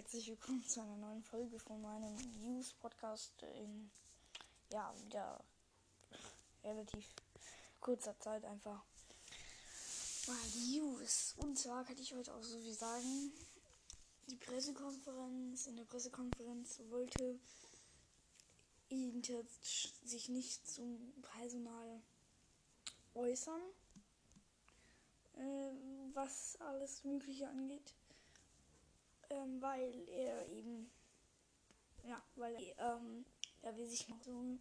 herzlich willkommen zu einer neuen Folge von meinem News Podcast in ja wieder relativ kurzer Zeit einfach mal News. Und zwar kann ich heute auch so viel sagen. Die Pressekonferenz, in der Pressekonferenz wollte Inter sich nicht zum Personal äußern, äh, was alles Mögliche angeht ähm, weil er eben, ja, weil er, ähm, er will sich noch so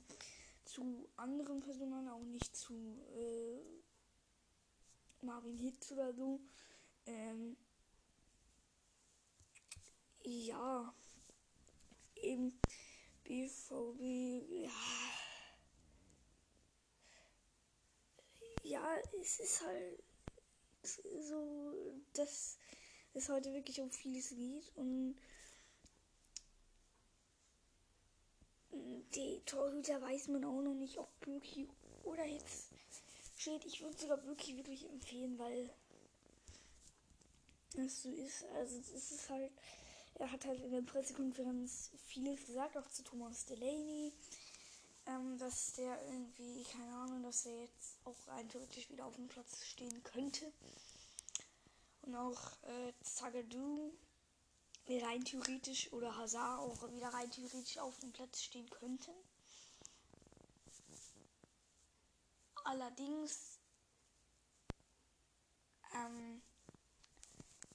zu anderen Personen, auch nicht zu äh, Marvin Hitz oder so. Ähm, ja, eben BVB, ja. Ja, es ist halt so, dass es heute wirklich um vieles geht und die Torhüter weiß man auch noch nicht, ob Böki oder jetzt steht. Ich würde sogar Böki wirklich empfehlen, weil es so ist. Also es ist halt, er hat halt in der Pressekonferenz vieles gesagt, auch zu Thomas Delaney. Ähm, dass der irgendwie, keine Ahnung, dass er jetzt auch rein theoretisch wieder auf dem Platz stehen könnte. Und auch äh, Zagadou rein theoretisch oder Hazard auch wieder rein theoretisch auf dem Platz stehen könnten. Allerdings ähm,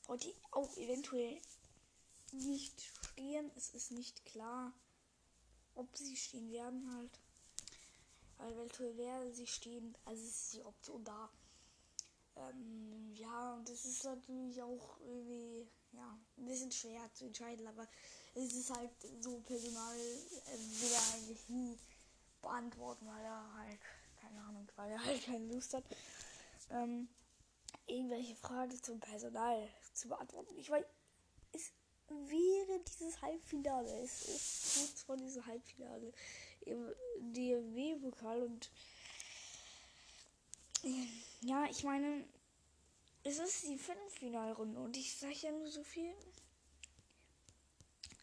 heute auch eventuell nicht stehen. Es ist nicht klar, ob sie stehen werden halt. Weil eventuell werden sie stehen, also ist die Option da. Ähm, ja, und das ist natürlich auch irgendwie, ja, ein bisschen schwer zu entscheiden, aber es ist halt so Personal, äh, will er eigentlich nie beantworten, weil er halt, keine Ahnung, weil er halt keine Lust hat, ähm, irgendwelche Fragen zum Personal zu beantworten. Ich weiß, es wäre dieses Halbfinale, es ist kurz vor diesem Halbfinale im DFW-Pokal und ja, ich meine, es ist die Viertelfinalrunde und ich sage ja nur so viel.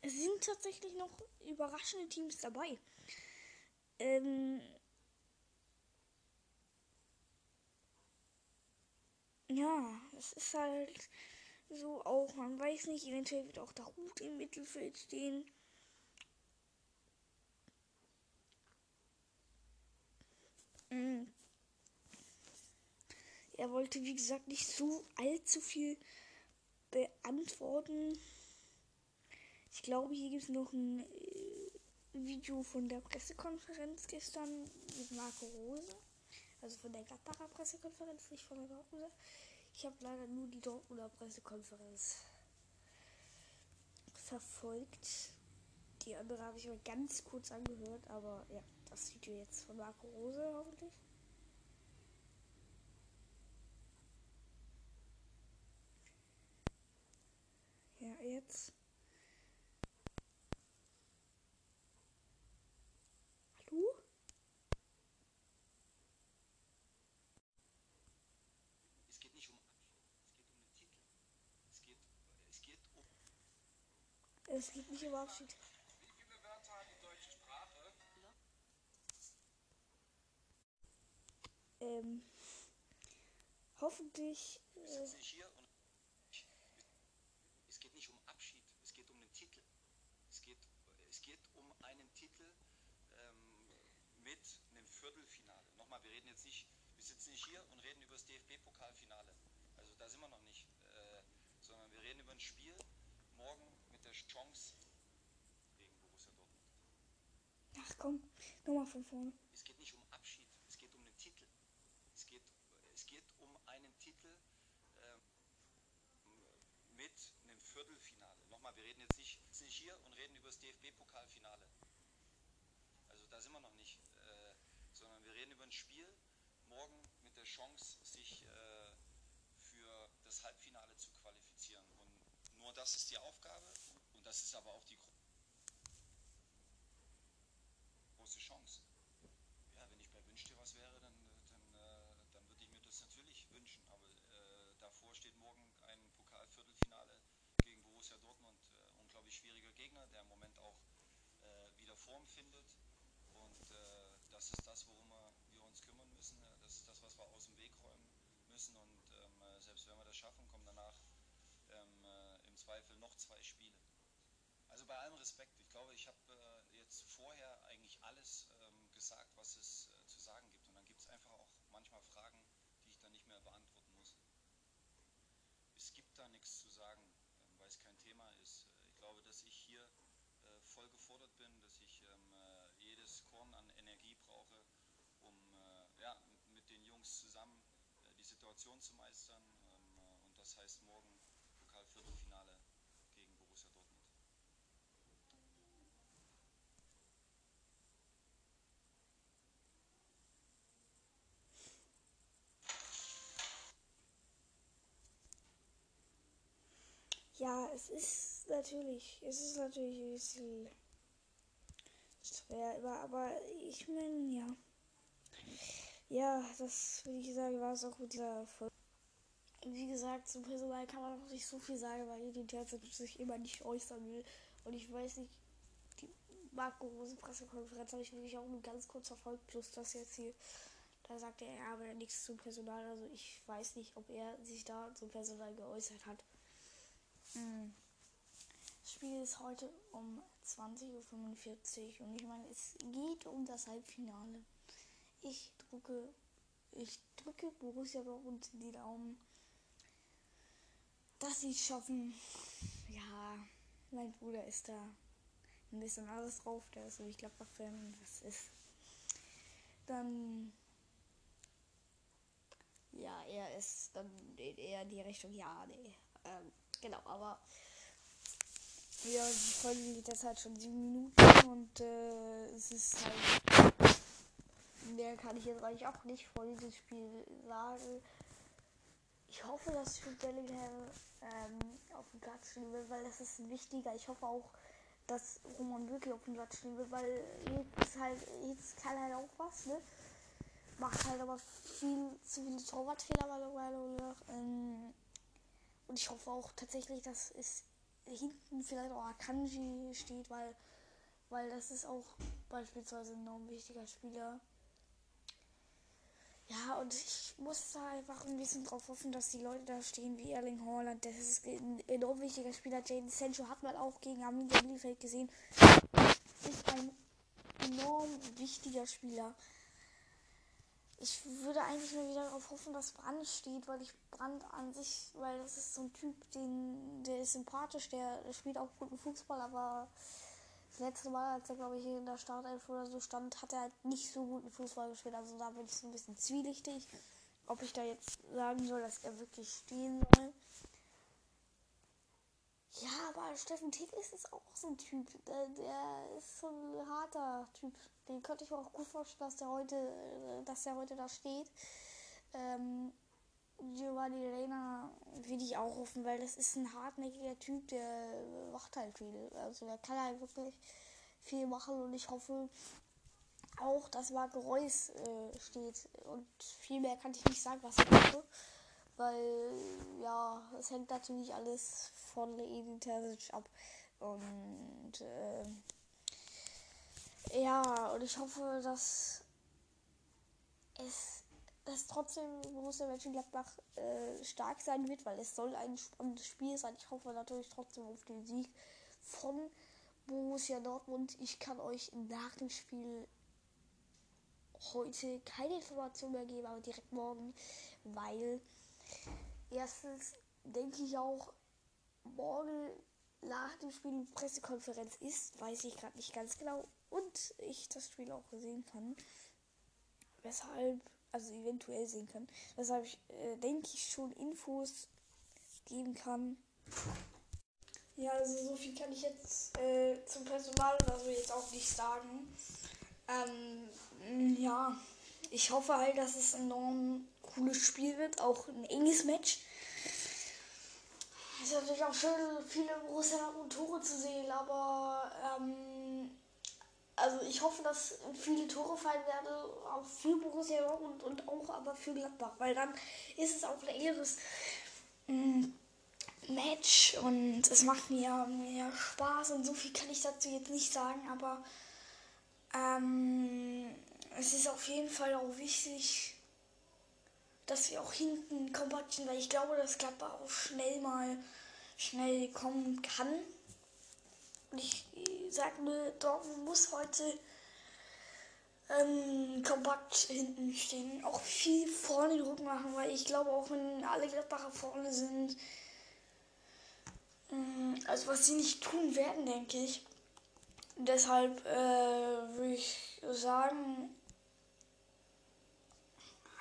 Es sind tatsächlich noch überraschende Teams dabei. Ähm ja, es ist halt so auch, man weiß nicht, eventuell wird auch der Hut im Mittelfeld stehen. Mhm. Er wollte, wie gesagt, nicht so allzu viel beantworten. Ich glaube, hier gibt es noch ein äh, Video von der Pressekonferenz gestern mit Marco Rose. Also von der Gladbacher Pressekonferenz, nicht von der Dortmunder. Ich habe leider nur die Dortmunder Pressekonferenz verfolgt. Die andere habe ich mir ganz kurz angehört, aber ja, das Video jetzt von Marco Rose hoffentlich. Ja, jetzt. Hallo? Es geht nicht um Abschied, es geht um den Titel. Es geht, es geht um. Es geht nicht um Abschied. Wie viele Wörter hat die deutsche Sprache? Ähm, hoffentlich. Äh, sitzen nicht hier und. Es geht nicht um Abschied, es geht um den Titel. Es geht, es geht um einen Titel ähm, mit einem Viertelfinale. Nochmal, wir reden jetzt nicht, wir sitzen nicht hier und reden über das DFB-Pokalfinale. Also da sind wir noch nicht. Äh, sondern wir reden über ein Spiel morgen mit der Chance gegen Borussia Dortmund. ach komm, nochmal von vorne. Es geht nicht um Abschied, es geht um den Titel. Es geht, es geht um einen Titel ähm, mit einem Viertelfinale. Nochmal, wir reden jetzt nicht, sitzen nicht hier und reden über das DFB-Pokalfinale. Also da sind wir noch nicht. Äh, reden über ein Spiel morgen mit der Chance, sich äh, für das Halbfinale zu qualifizieren. Und nur das ist die Aufgabe und das ist aber auch die gro- große Chance. Ja, wenn ich bei Wünsch dir was wäre, dann, dann, äh, dann würde ich mir das natürlich wünschen. Aber äh, davor steht morgen ein Pokalviertelfinale gegen Borussia Dortmund. Äh, unglaublich Form findet. Und äh, das ist das, worum wir, kümmern müssen. Das ist das, was wir aus dem Weg räumen müssen. Und ähm, äh, selbst wenn wir das schaffen, kommen danach ähm, äh, im Zweifel noch zwei Spiele. Also bei allem Respekt, ich glaube, ich habe äh, jetzt vorher eigentlich alles ähm, gesagt, was es äh, zu sagen gibt. Und dann gibt es einfach auch manchmal Fragen, die ich dann nicht mehr beantworten muss. Es gibt da nichts zu sagen, ähm, weil es kein Thema ist. Äh, ich glaube, dass ich hier äh, voll gefordert bin, dass ich ähm, äh, jedes Korn an Energie brauche, um äh, ja, mit den Jungs zusammen äh, die Situation zu meistern. Ähm, äh, und das heißt morgen Pokalviertelfinale gegen Borussia Dortmund. Ja, es ist natürlich, es ist natürlich ein bisschen schwer, aber, aber ich meine, ja. Ja, das würde ich sagen, war es auch mit dieser Folge. Wie gesagt, zum Personal kann man noch nicht so viel sagen, weil Edin Terzic sich immer nicht äußern will. Und ich weiß nicht, die Marco Rose Pressekonferenz habe ich wirklich auch nur ganz kurz verfolgt, plus das jetzt hier. Da sagte er, er habe nichts zum Personal. Also ich weiß nicht, ob er sich da zum Personal geäußert hat. Hm. Das Spiel ist heute um 20.45 Uhr und ich meine, es geht um das Halbfinale. Ich drücke, ich drücke Borussia Dortmund die Daumen, dass sie es schaffen. Ja, mein Bruder ist da ein bisschen alles drauf, der ist nämlich Gladbach-Fan, das ist dann ja, er ist dann eher die Richtung, ja, nee. Ähm, genau, aber ja, die Folge geht jetzt halt schon sieben Minuten und äh, es ist halt. Mehr kann ich jetzt eigentlich auch nicht vor diesem Spiel sagen. Ich hoffe, dass Jude Bellingham ähm, auf dem Platz stehen wird, weil das ist wichtiger. Ich hoffe auch, dass Roman wirklich auf dem Platz stehen wird, weil jetzt halt, jetzt kann halt auch was, ne? Macht halt aber viel zu viele Torwartfehler meiner Meinung nach. Ähm, und ich hoffe auch tatsächlich, dass es hinten vielleicht auch Akanji steht, weil, weil das ist auch beispielsweise ein enorm wichtiger Spieler. Ja, und ich muss da einfach ein bisschen drauf hoffen, dass die Leute da stehen wie Erling Haaland. Das ist ein enorm wichtiger Spieler. Jaden Sancho hat man auch gegen Arminia Bielefeld gesehen. Ist ein enorm wichtiger Spieler. Ich würde eigentlich nur wieder darauf hoffen, dass Brand steht, weil ich Brand an sich, weil das ist so ein Typ, den, der ist sympathisch, der, der spielt auch guten Fußball, aber das letzte Mal, als er glaube ich in der Startelf oder so stand, hat er halt nicht so guten Fußball gespielt. Also da bin ich so ein bisschen zwielichtig, ob ich da jetzt sagen soll, dass er wirklich stehen soll. Ja, aber Steffen Tigges ist auch so ein Typ. Der, der ist so ein harter Typ. Den könnte ich mir auch gut vorstellen, dass der heute, äh, dass der heute da steht. Ähm, Giovanni Reina will ich auch hoffen, weil das ist ein hartnäckiger Typ, der macht halt viel. Also der kann halt wirklich viel machen und ich hoffe auch, dass Marco Reus äh, steht. Und viel mehr kann ich nicht sagen, was ich hoffe. Weil, ja, es hängt natürlich alles von Edin Terzic ab. Und, äh, ja, und ich hoffe, dass es dass trotzdem Borussia Mönchengladbach äh, stark sein wird, weil es soll ein spannendes Spiel sein. Ich hoffe natürlich trotzdem auf den Sieg von Borussia Dortmund. Ich kann euch nach dem Spiel heute keine Information mehr geben, aber direkt morgen, weil erstens denke ich auch, morgen nach dem Spiel Pressekonferenz ist, weiß ich gerade nicht ganz genau und ich das Spiel auch sehen kann. Weshalb, also eventuell sehen kann, weshalb ich äh, denke ich schon Infos geben kann. Ja, also so viel kann ich jetzt äh, zum Personal oder so jetzt auch nicht sagen. Ähm, ja, ich hoffe halt, dass es ein enorm cooles Spiel wird, auch ein enges Match. Es ist natürlich auch schön, viele und Tore zu sehen, aber ähm, also ich hoffe, dass viele Tore fallen werden, auch für Borussia und, und auch aber für Gladbach, weil dann ist es auch ein engeres ähm, Match und es macht mir mehr Spaß und so viel kann ich dazu jetzt nicht sagen, aber Ähm, es ist auf jeden Fall auch wichtig, dass wir auch hinten kompakt sind, weil ich glaube, dass Gladbach auch schnell mal schnell kommen kann. Und ich sage nur, Dortmund muss heute ähm, kompakt hinten stehen. Auch viel vorne Druck machen, weil ich glaube, auch wenn alle Gladbacher vorne sind, ähm, also was sie nicht tun werden, denke ich. Deshalb äh, würde ich sagen,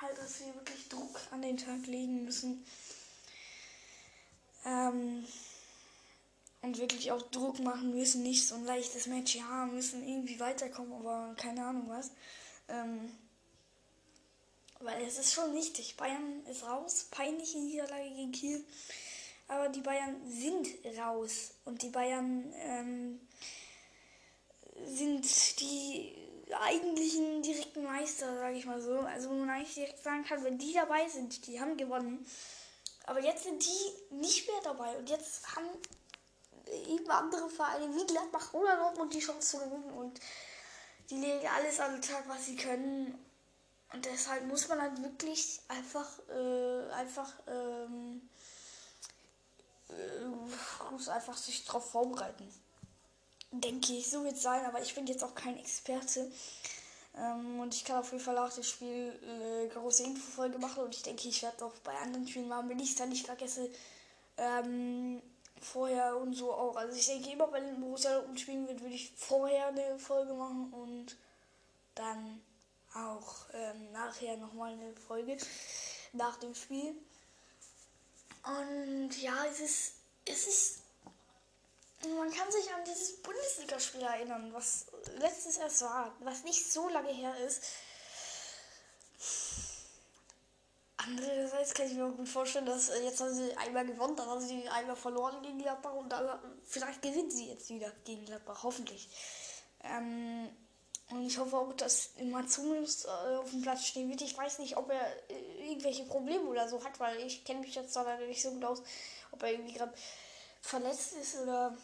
halt, dass wir wirklich Druck an den Tag legen müssen. Ähm, und wirklich auch Druck machen müssen, nicht so ein leichtes Match, ja, müssen irgendwie weiterkommen, aber keine Ahnung was. Ähm, weil es ist schon wichtig. Bayern ist raus, peinliche Niederlage gegen Kiel. Aber die Bayern sind raus. Und die Bayern ähm, sind die eigentlichen direkten Meister, sage ich mal so. Also wo man eigentlich direkt sagen kann, wenn die dabei sind, die haben gewonnen. Aber jetzt sind die nicht mehr dabei. Und jetzt haben eben andere Vereine wie Gladbach oder Dortmund die Chance zu gewinnen. Und die legen alles an den Tag, was sie können. Und deshalb muss man halt wirklich einfach, äh, einfach, ähm, äh, muss einfach sich darauf vorbereiten. Denke ich, so wird es sein, aber ich bin jetzt auch kein Experte. Ähm, und ich kann auf jeden Fall nach dem Spiel äh, große Infofolge machen und ich denke, ich werde auch bei anderen Spielen machen, wenn ich es dann nicht vergesse, ähm, vorher und so auch. Also ich denke immer, wenn Borussia Dortmund spielen wird, würde ich vorher eine Folge machen und dann auch ähm, nachher nochmal eine Folge nach dem Spiel. Und ja, es ist, es ist, man kann sich an dieses Bundesligaspiel erinnern, was letztes erst war, was nicht so lange her ist. Andererseits kann ich mir gut vorstellen, dass äh, jetzt haben sie einmal gewonnen, dann haben sie einmal verloren gegen Gladbach und dann vielleicht gewinnen sie jetzt wieder gegen Gladbach, hoffentlich. Ähm, und ich hoffe auch, dass Matsumos äh, auf dem Platz stehen wird. Ich weiß nicht, ob er äh, irgendwelche Probleme oder so hat, weil ich kenne mich jetzt da leider nicht so gut aus, ob er irgendwie gerade verletzt ist oder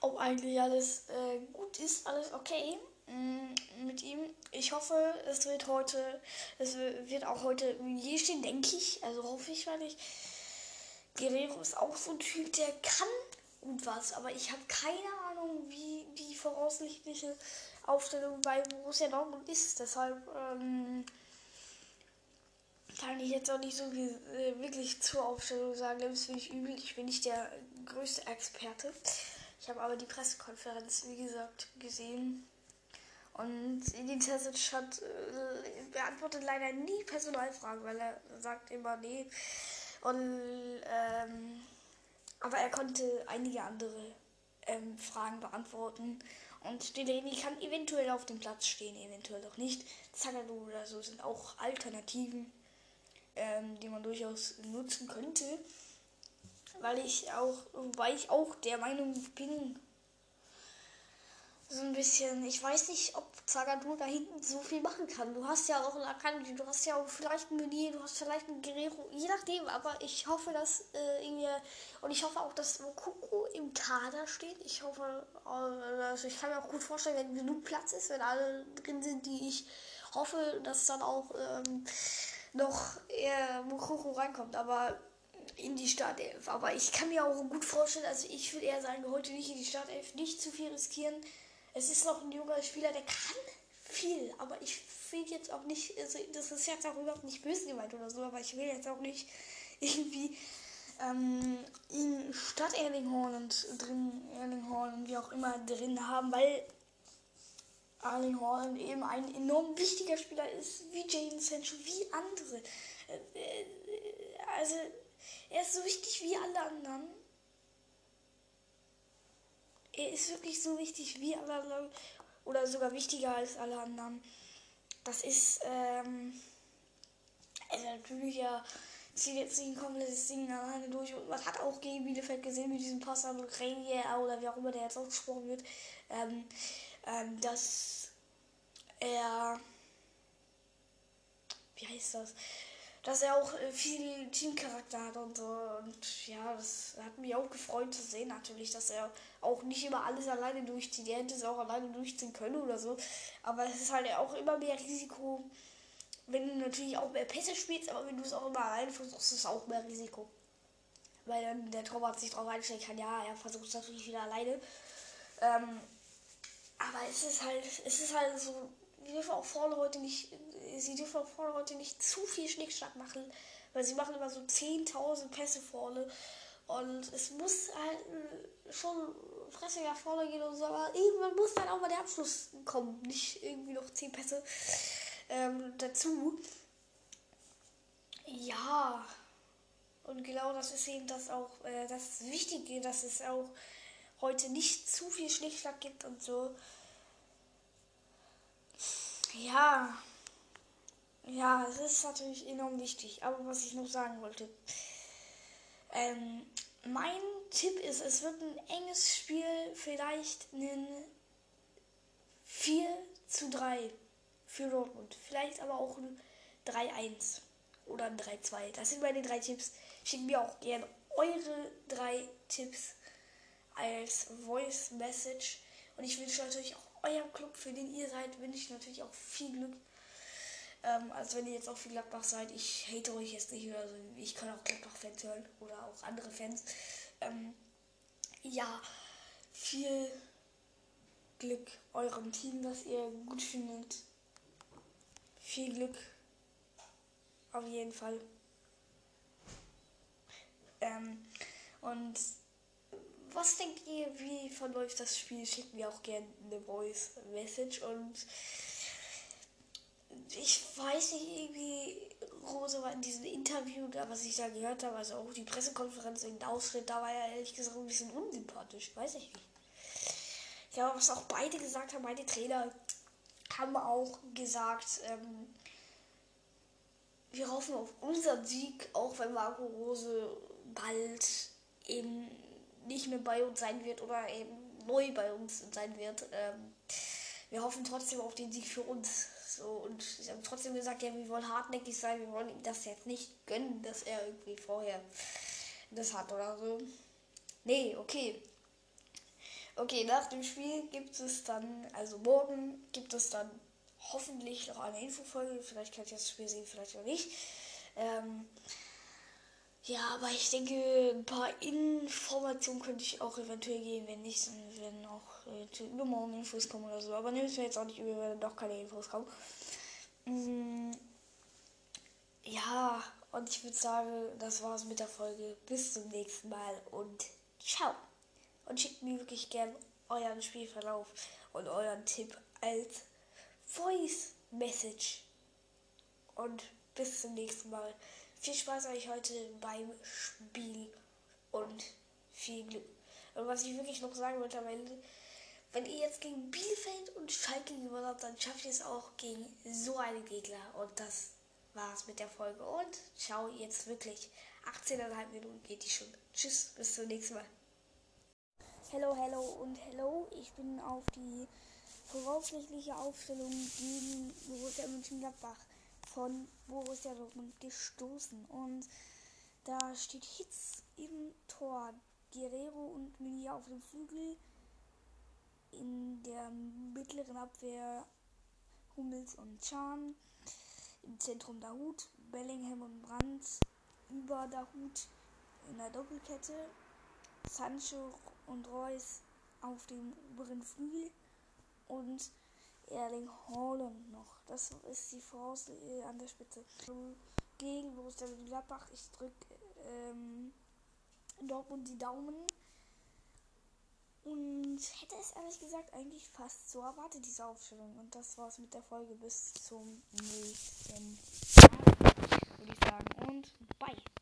ob eigentlich alles äh, gut ist, alles okay. Mm, mit ihm. Ich hoffe, es wird heute, es wird auch heute je stehen, denke ich. Also hoffe ich, weil ich. Guerrero ist auch so ein Typ, der kann gut was, aber ich habe keine Ahnung, wie die voraussichtliche Aufstellung bei Borussia Dortmund ist. Deshalb ähm, kann ich jetzt auch nicht so äh, wirklich zur Aufstellung sagen. Das finde ich übel. Ich bin nicht der größte Experte. Ich habe aber die Pressekonferenz, wie gesagt, gesehen und Terzic hat äh, beantwortet leider nie Personalfragen, weil er sagt immer nee. Und ähm, aber er konnte einige andere ähm, Fragen beantworten. Und Delaney kann eventuell auf dem Platz stehen, eventuell auch nicht. Zagadou oder so sind auch Alternativen, ähm, die man durchaus nutzen könnte. Weil ich auch, wobei ich auch der Meinung bin, so ein bisschen, ich weiß nicht, ob Zagadou da hinten so viel machen kann. Du hast ja auch einen Akanji, du hast ja auch vielleicht einen Meunier, du hast vielleicht einen Guerrero, je nachdem, aber ich hoffe, dass äh, irgendwie, und ich hoffe auch, dass Mokoko im Kader steht. Ich hoffe, also ich kann mir auch gut vorstellen, wenn genug Platz ist, wenn alle drin sind, die ich hoffe, dass dann auch ähm, noch eher Mokoko reinkommt, aber in die Startelf. Aber ich kann mir auch gut vorstellen, also ich würde eher sagen, heute nicht in die Startelf, nicht zu viel riskieren es ist noch ein junger Spieler, der kann viel, aber ich will jetzt auch nicht, also das ist jetzt auch überhaupt nicht böse gemeint oder so, aber ich will jetzt auch nicht irgendwie ähm, ihn statt Erling Haaland drin, Erling Haaland wie auch immer drin haben, weil Erling Haaland eben ein enorm wichtiger Spieler ist, wie Jaden Sancho, wie andere. Äh, äh, also er ist so wichtig wie alle anderen er ist wirklich so wichtig wie alle anderen oder sogar wichtiger als alle anderen. Das ist, ähm, also natürlich ja, zieht jetzt nicht ein komplettes Ding alleine durch. Und man hat auch gegen Bielefeld gesehen mit diesem Pass an Renier oder wie auch immer der jetzt ausgesprochen wird, ähm, ähm, dass er, wie heißt das, dass er auch äh, viel Teamcharakter hat und so. Und ja, das hat mich auch gefreut zu sehen, natürlich, dass er auch nicht immer alles alleine durchzieht. Er hätte es auch alleine durchziehen können oder so. Aber es ist halt auch immer mehr Risiko, wenn du natürlich auch mehr Pässe spielst, aber wenn du es auch immer alleine versuchst, ist es auch mehr Risiko. Weil dann der Torwart sich darauf einstellen kann, ja, er versucht es natürlich wieder alleine. Ähm, aber es ist halt, es ist halt so, wir dürfen auch vorne heute nicht, sie dürfen auch vorne heute nicht zu viel Schnickschnack machen, weil sie machen immer so 10.000 Pässe vorne und es muss halt äh, schon fressiger vorne gehen und so, aber irgendwann muss dann auch mal der Abschluss kommen, nicht irgendwie noch 10 Pässe ähm, dazu. Ja, und genau das ist eben das auch äh, das Wichtige, dass es auch heute nicht zu viel Schnickschnack gibt und so. Ja. Ja, es ist natürlich enorm wichtig. Aber was ich noch sagen wollte. Ähm, mein Tipp ist, es wird ein enges Spiel, vielleicht ein 4 zu 3 für Dortmund. Vielleicht aber auch ein 3-1 oder ein 3-2. Das sind meine drei Tipps. Schickt mir auch gerne eure drei Tipps als Voice Message. Und ich wünsche natürlich auch eurem Club, für den ihr seid, wünsche ich natürlich auch viel Glück. Ähm, also wenn ihr jetzt auch für Gladbach seid, ich hate euch jetzt nicht oder so. Ich kann auch Gladbach-Fans hören oder auch andere Fans. Ähm, ja, viel Glück eurem Team, das ihr gut findet. Viel Glück. Auf jeden Fall. Ähm, und was denkt ihr, wie verläuft das Spiel? Schickt mir auch gerne eine Voice Message und ich weiß nicht, irgendwie Rose war in diesem Interview, da was ich da gehört habe, also auch die Pressekonferenz in Ausschnitt, da war er ehrlich gesagt ein bisschen unsympathisch, weiß ich nicht. Ja, was auch beide gesagt haben, beide Trainer haben auch gesagt, ähm, wir hoffen auf unseren Sieg, auch wenn Marco Rose bald eben nicht mehr bei uns sein wird oder eben neu bei uns sein wird. Ähm, wir hoffen trotzdem auf den Sieg für uns. So, und sie haben trotzdem gesagt, ja, wir wollen hartnäckig sein, wir wollen ihm das jetzt nicht gönnen, dass er irgendwie vorher das hat oder so. Nee, okay. Okay, nach dem Spiel gibt es dann, also morgen gibt es dann hoffentlich noch eine Infofolge. Vielleicht könnt ihr das Spiel sehen, vielleicht auch nicht. Ähm, ja, aber ich denke, ein paar Informationen könnte ich auch eventuell geben. Wenn nicht, dann werden auch äh, übermorgen Infos kommen oder so. Aber nehmt mir jetzt auch nicht über, wenn doch keine Infos kommen. Mm, ja, und ich würde sagen, das war's mit der Folge. Bis zum nächsten Mal und ciao. Und schickt mir wirklich gern euren Spielverlauf und euren Tipp als Voice Message. Und bis zum nächsten Mal. Viel Spaß euch heute beim Spiel und viel Glück. Und was ich wirklich noch sagen wollte am Ende, wenn ihr jetzt gegen Bielefeld und Schalke gewonnen habt, dann schafft ihr es auch gegen so einen Gegner. Und das war's mit der Folge. Und ciao, jetzt wirklich 18,5 Minuten geht die schon. Tschüss, bis zum nächsten Mal. Hello, hello und hello. Ich bin auf die voraussichtliche Aufstellung gegen Borussia Mönchengladbach von Borussia Dortmund gestoßen. Und da steht Hitz im Tor, Guerrero und Melia auf dem Flügel. In der mittleren Abwehr Hummels und Chan. Im Zentrum Dahut, Bellingham und Brandt. Über Dahut in der Doppelkette. Sancho und Reus auf dem oberen Flügel. Und Erling Haaland noch. Das ist die Voraus äh, an der Spitze. Gegen Borussia Gladbach. Ich drücke ähm, Dortmund die Daumen. Und hätte es ehrlich gesagt eigentlich fast so erwartet, diese Aufstellung. Und das war's mit der Folge. Bis zum nächsten Mal, würde ich sagen. Und bye.